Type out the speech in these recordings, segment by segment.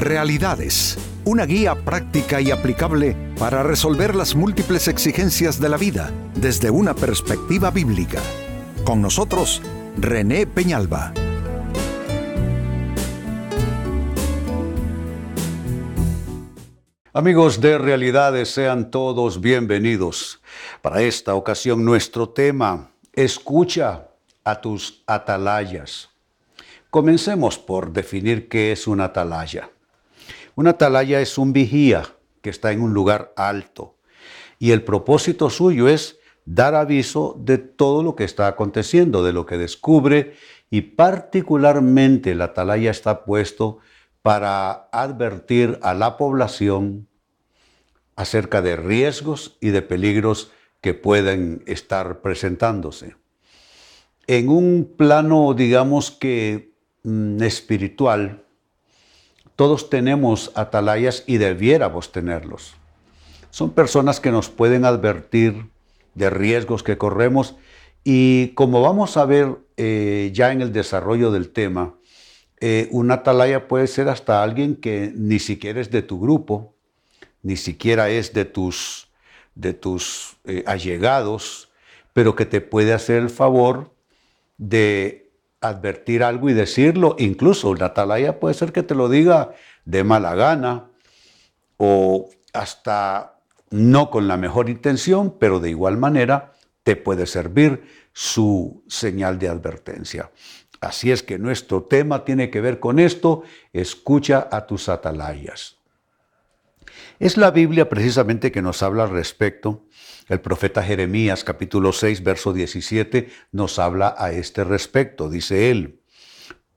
Realidades, una guía práctica y aplicable para resolver las múltiples exigencias de la vida desde una perspectiva bíblica. Con nosotros, René Peñalba. Amigos de Realidades, sean todos bienvenidos. Para esta ocasión nuestro tema, escucha a tus atalayas. Comencemos por definir qué es una atalaya. Una atalaya es un vigía que está en un lugar alto y el propósito suyo es dar aviso de todo lo que está aconteciendo, de lo que descubre y particularmente la atalaya está puesto para advertir a la población acerca de riesgos y de peligros que pueden estar presentándose. En un plano, digamos que mm, espiritual, todos tenemos atalayas y debiéramos tenerlos. Son personas que nos pueden advertir de riesgos que corremos y como vamos a ver eh, ya en el desarrollo del tema, eh, una atalaya puede ser hasta alguien que ni siquiera es de tu grupo, ni siquiera es de tus, de tus eh, allegados, pero que te puede hacer el favor de advertir algo y decirlo. Incluso la atalaya puede ser que te lo diga de mala gana o hasta no con la mejor intención, pero de igual manera te puede servir su señal de advertencia. Así es que nuestro tema tiene que ver con esto, escucha a tus atalayas. Es la Biblia precisamente que nos habla al respecto. El profeta Jeremías capítulo 6 verso 17 nos habla a este respecto. Dice él,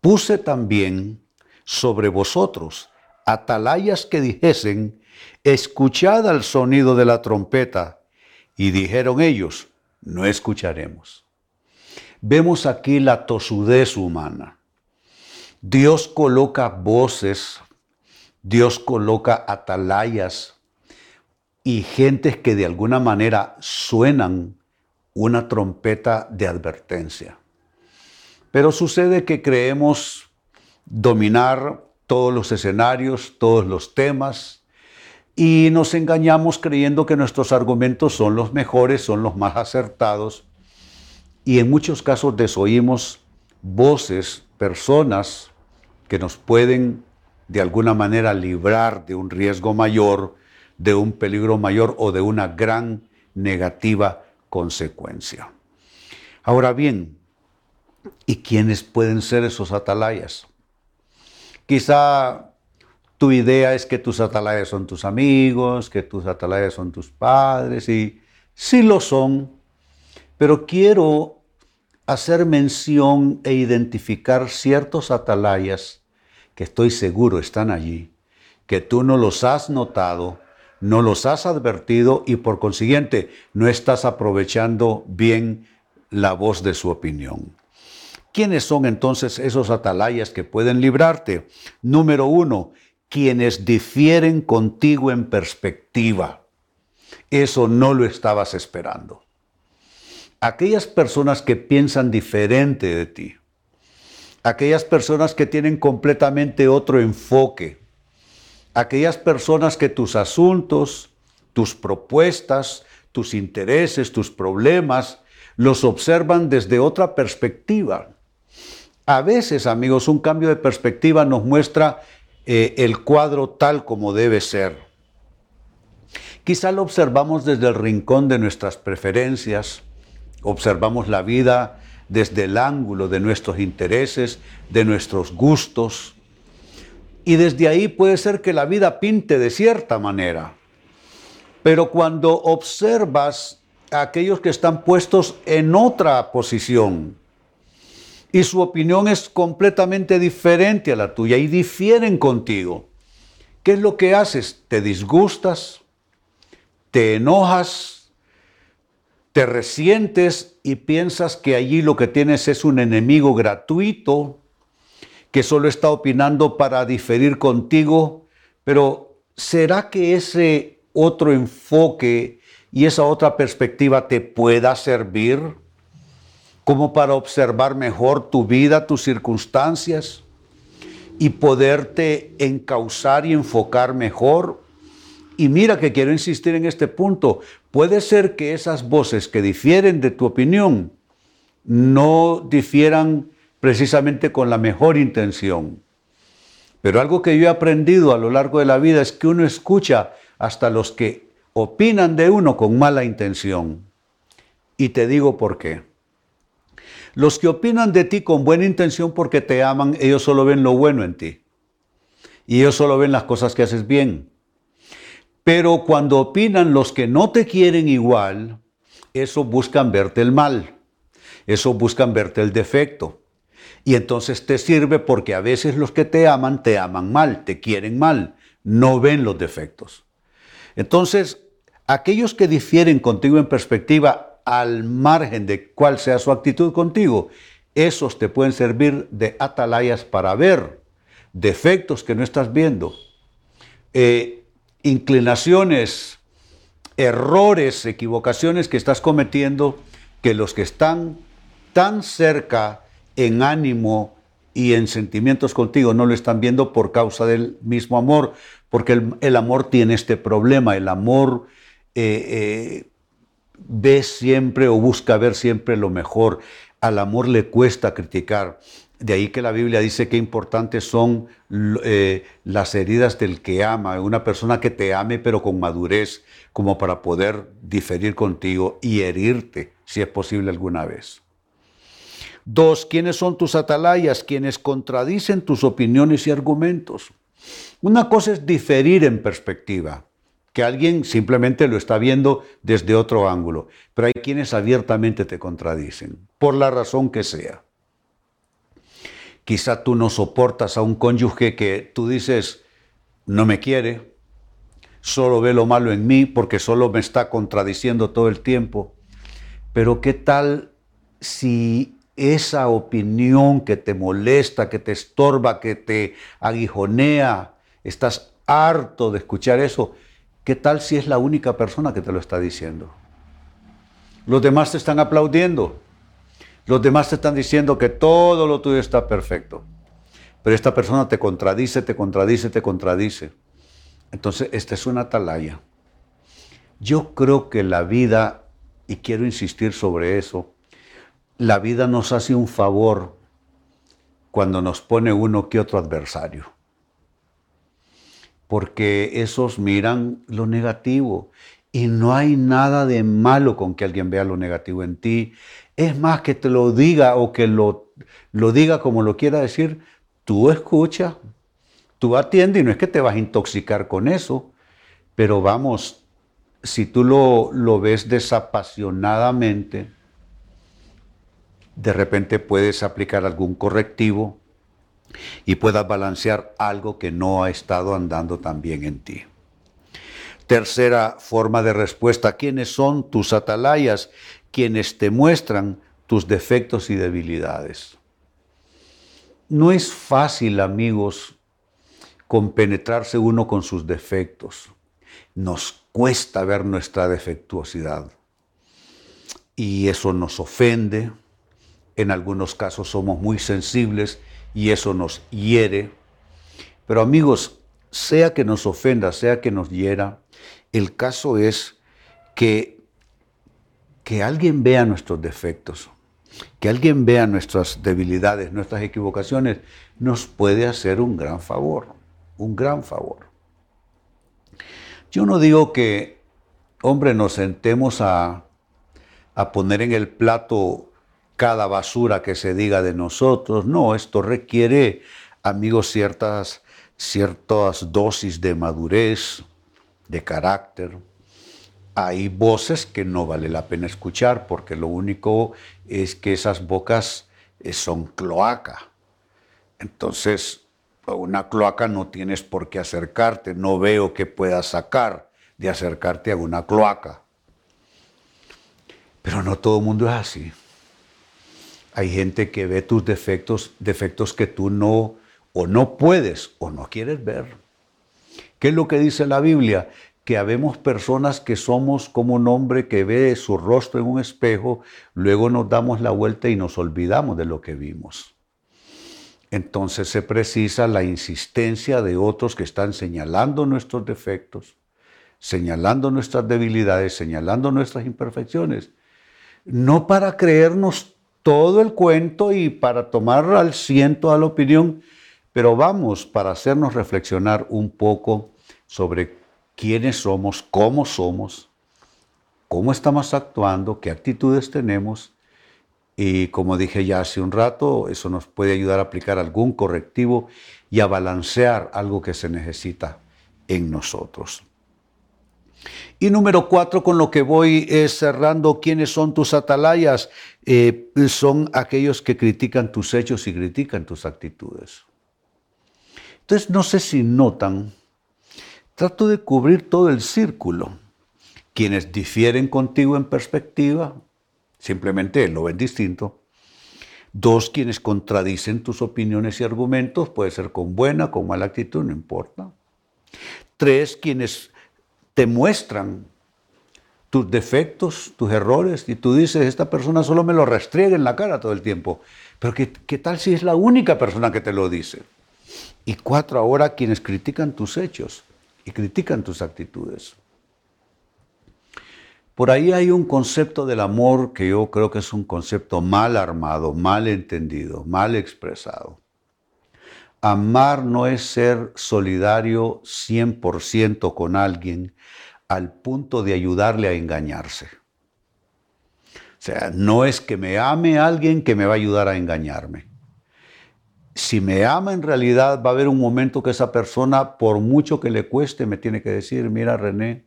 puse también sobre vosotros atalayas que dijesen, escuchad al sonido de la trompeta. Y dijeron ellos, no escucharemos. Vemos aquí la tosudez humana. Dios coloca voces, Dios coloca atalayas y gentes que de alguna manera suenan una trompeta de advertencia. Pero sucede que creemos dominar todos los escenarios, todos los temas, y nos engañamos creyendo que nuestros argumentos son los mejores, son los más acertados, y en muchos casos desoímos voces, personas que nos pueden de alguna manera librar de un riesgo mayor, de un peligro mayor o de una gran negativa consecuencia. Ahora bien, ¿y quiénes pueden ser esos atalayas? Quizá tu idea es que tus atalayas son tus amigos, que tus atalayas son tus padres, y sí lo son, pero quiero hacer mención e identificar ciertos atalayas que estoy seguro están allí, que tú no los has notado, no los has advertido y por consiguiente no estás aprovechando bien la voz de su opinión. ¿Quiénes son entonces esos atalayas que pueden librarte? Número uno, quienes difieren contigo en perspectiva. Eso no lo estabas esperando. Aquellas personas que piensan diferente de ti. Aquellas personas que tienen completamente otro enfoque. Aquellas personas que tus asuntos, tus propuestas, tus intereses, tus problemas, los observan desde otra perspectiva. A veces, amigos, un cambio de perspectiva nos muestra eh, el cuadro tal como debe ser. Quizá lo observamos desde el rincón de nuestras preferencias, observamos la vida desde el ángulo de nuestros intereses, de nuestros gustos, y desde ahí puede ser que la vida pinte de cierta manera. Pero cuando observas a aquellos que están puestos en otra posición, y su opinión es completamente diferente a la tuya y difieren contigo. ¿Qué es lo que haces? ¿Te disgustas? ¿Te enojas? ¿Te resientes y piensas que allí lo que tienes es un enemigo gratuito que solo está opinando para diferir contigo? Pero ¿será que ese otro enfoque y esa otra perspectiva te pueda servir? como para observar mejor tu vida, tus circunstancias. y poderte encauzar y enfocar mejor. Y mira que quiero insistir en este punto. Puede ser que esas voces que difieren de tu opinión no difieran precisamente con la mejor intención. Pero algo que yo he aprendido a lo largo de la vida es que uno escucha hasta los que opinan de uno con mala intención. Y te digo por qué. Los que opinan de ti con buena intención porque te aman, ellos solo ven lo bueno en ti. Y ellos solo ven las cosas que haces bien. Pero cuando opinan los que no te quieren igual, eso buscan verte el mal. Eso buscan verte el defecto. Y entonces te sirve porque a veces los que te aman te aman mal, te quieren mal, no ven los defectos. Entonces, aquellos que difieren contigo en perspectiva al margen de cuál sea su actitud contigo, esos te pueden servir de atalayas para ver defectos que no estás viendo, eh, inclinaciones, errores, equivocaciones que estás cometiendo, que los que están tan cerca en ánimo y en sentimientos contigo no lo están viendo por causa del mismo amor, porque el, amor tiene este problema, el amor eh, eh, ve siempre o busca ver siempre lo mejor. Al amor le cuesta criticar. De ahí que la Biblia dice que importantes son eh, las heridas del que ama, una persona que te ame pero con madurez, como para poder diferir contigo y herirte, si es posible alguna vez. Dos, ¿quiénes son tus atalayas? Quienes contradicen tus opiniones y argumentos. Una cosa es diferir en perspectiva que alguien simplemente lo está viendo desde otro ángulo, pero hay quienes abiertamente te contradicen, por la razón que sea. Quizá tú no soportas a un cónyuge que tú dices, no me quiere, solo ve lo malo en mí porque solo me está contradiciendo todo el tiempo. Pero ¿qué tal si esa opinión que te molesta, que te estorba, que te aguijonea, estás harto de escuchar eso, ¿Qué tal si es la única persona que te lo está diciendo? Los demás te están aplaudiendo. Los demás te están diciendo que todo lo tuyo está perfecto. Pero esta persona te contradice, te contradice, te contradice. Entonces, esta es una atalaya. Yo creo que la vida, y quiero insistir sobre eso, la vida nos hace un favor cuando nos pone uno que otro adversario porque esos miran lo negativo y no hay nada de malo con que alguien vea lo negativo en ti. Es más que te lo diga o que lo, lo diga como lo quiera decir, tú escucha, tú atiende y no es que te vas a intoxicar con eso, pero vamos, si tú lo, lo ves desapasionadamente, de repente puedes aplicar algún correctivo y puedas balancear algo que no ha estado andando tan bien en ti. Tercera forma de respuesta, ¿quiénes son tus atalayas? Quienes te muestran tus defectos y debilidades. No es fácil, amigos, compenetrarse uno con sus defectos. Nos cuesta ver nuestra defectuosidad. Y eso nos ofende. En algunos casos somos muy sensibles y eso nos hiere. Pero amigos, sea que nos ofenda, sea que nos hiera, el caso es que, que alguien vea nuestros defectos, que alguien vea nuestras debilidades, nuestras equivocaciones, nos puede hacer un gran favor, un gran favor. Yo no digo que, hombre, nos sentemos a, a poner en el plato cada basura que se diga de nosotros. No, esto requiere, amigos, ciertas, ciertas dosis de madurez, de carácter. Hay voces que no vale la pena escuchar porque lo único es que esas bocas eh, son cloaca. Entonces, a una cloaca no tienes por qué acercarte. No veo que puedas sacar de acercarte a una cloaca. Pero no todo el mundo es así. Hay gente que ve tus defectos, defectos que tú no o no puedes o no quieres ver. ¿Qué es lo que dice la Biblia? Que habemos personas que somos como un hombre que ve su rostro en un espejo, luego nos damos la vuelta y nos olvidamos de lo que vimos. entonces se precisa la insistencia de otros que están señalando nuestros defectos, señalando nuestras debilidades, señalando nuestras imperfecciones. No para creernos todo el cuento y para tomar al ciento a la opinión, pero vamos para hacernos reflexionar un poco sobre quiénes somos, cómo somos, cómo estamos actuando, qué actitudes tenemos y como dije ya hace un rato, eso nos puede ayudar a aplicar algún correctivo y a balancear algo que se necesita en nosotros. Y número cuatro, con lo que voy cerrando, ¿quiénes son tus atalayas? Eh, son aquellos que critican tus hechos y critican tus actitudes. Entonces, no sé si notan, trato de cubrir todo el círculo. Quienes difieren contigo en perspectiva, simplemente lo ven distinto. Dos, quienes contradicen tus opiniones y argumentos, puede ser con buena, con mala actitud, no importa. Tres, quienes te muestran tus defectos, tus errores, y tú dices, esta persona solo me lo restriega en la cara todo el tiempo. Pero ¿qué, qué tal si es la única persona que te lo dice? Y cuatro, ahora quienes critican tus hechos y critican tus actitudes. Por ahí hay un concepto del amor que yo creo que es un concepto mal armado, mal entendido, mal expresado. Amar no es ser solidario 100% con alguien al punto de ayudarle a engañarse. O sea, no es que me ame alguien que me va a ayudar a engañarme. Si me ama en realidad va a haber un momento que esa persona, por mucho que le cueste, me tiene que decir, mira René,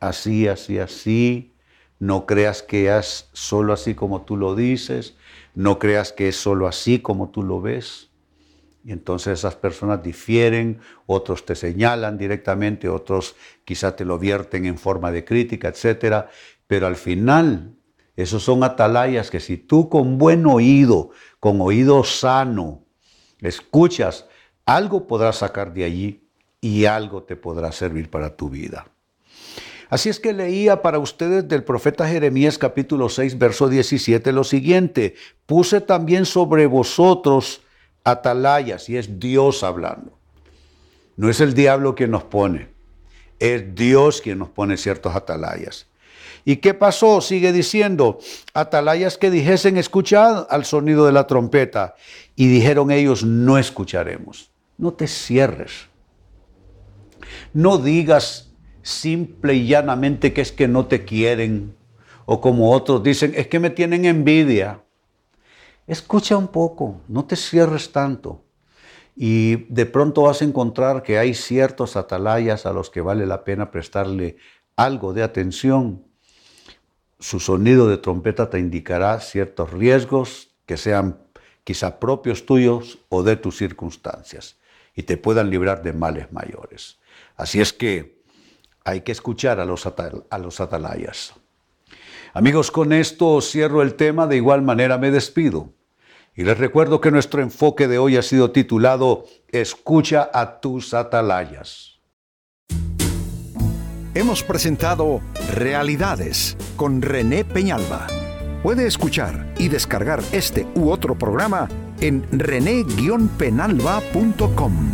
así, así, así. No creas que es solo así como tú lo dices. No creas que es solo así como tú lo ves. Y entonces esas personas difieren, otros te señalan directamente, otros quizá te lo vierten en forma de crítica, etc. Pero al final, esos son atalayas que si tú con buen oído, con oído sano, escuchas, algo podrás sacar de allí y algo te podrá servir para tu vida. Así es que leía para ustedes del profeta Jeremías capítulo 6, verso 17 lo siguiente, puse también sobre vosotros atalayas, y es Dios hablando. No es el diablo quien nos pone, es Dios quien nos pone ciertos atalayas. ¿Y qué pasó? Sigue diciendo, atalayas que dijesen, escuchad al sonido de la trompeta. Y dijeron ellos, no escucharemos. No te cierres. No digas, simple y llanamente que es que no te quieren, o como otros dicen, es que me tienen envidia. Escucha un poco, no te cierres tanto. Y de pronto vas a encontrar que hay ciertos atalayas a los que vale la pena prestarle algo de atención. Su sonido de trompeta te indicará ciertos riesgos que sean quizá propios tuyos o de tus circunstancias y te puedan librar de males mayores. Así es que hay que escuchar a los, a los atalayas. Amigos, con esto cierro el tema, de igual manera me despido. Y les recuerdo que nuestro enfoque de hoy ha sido titulado Escucha a tus atalayas. Hemos presentado Realidades con René Peñalba. Puede escuchar y descargar este u otro programa en rene-penalba.com.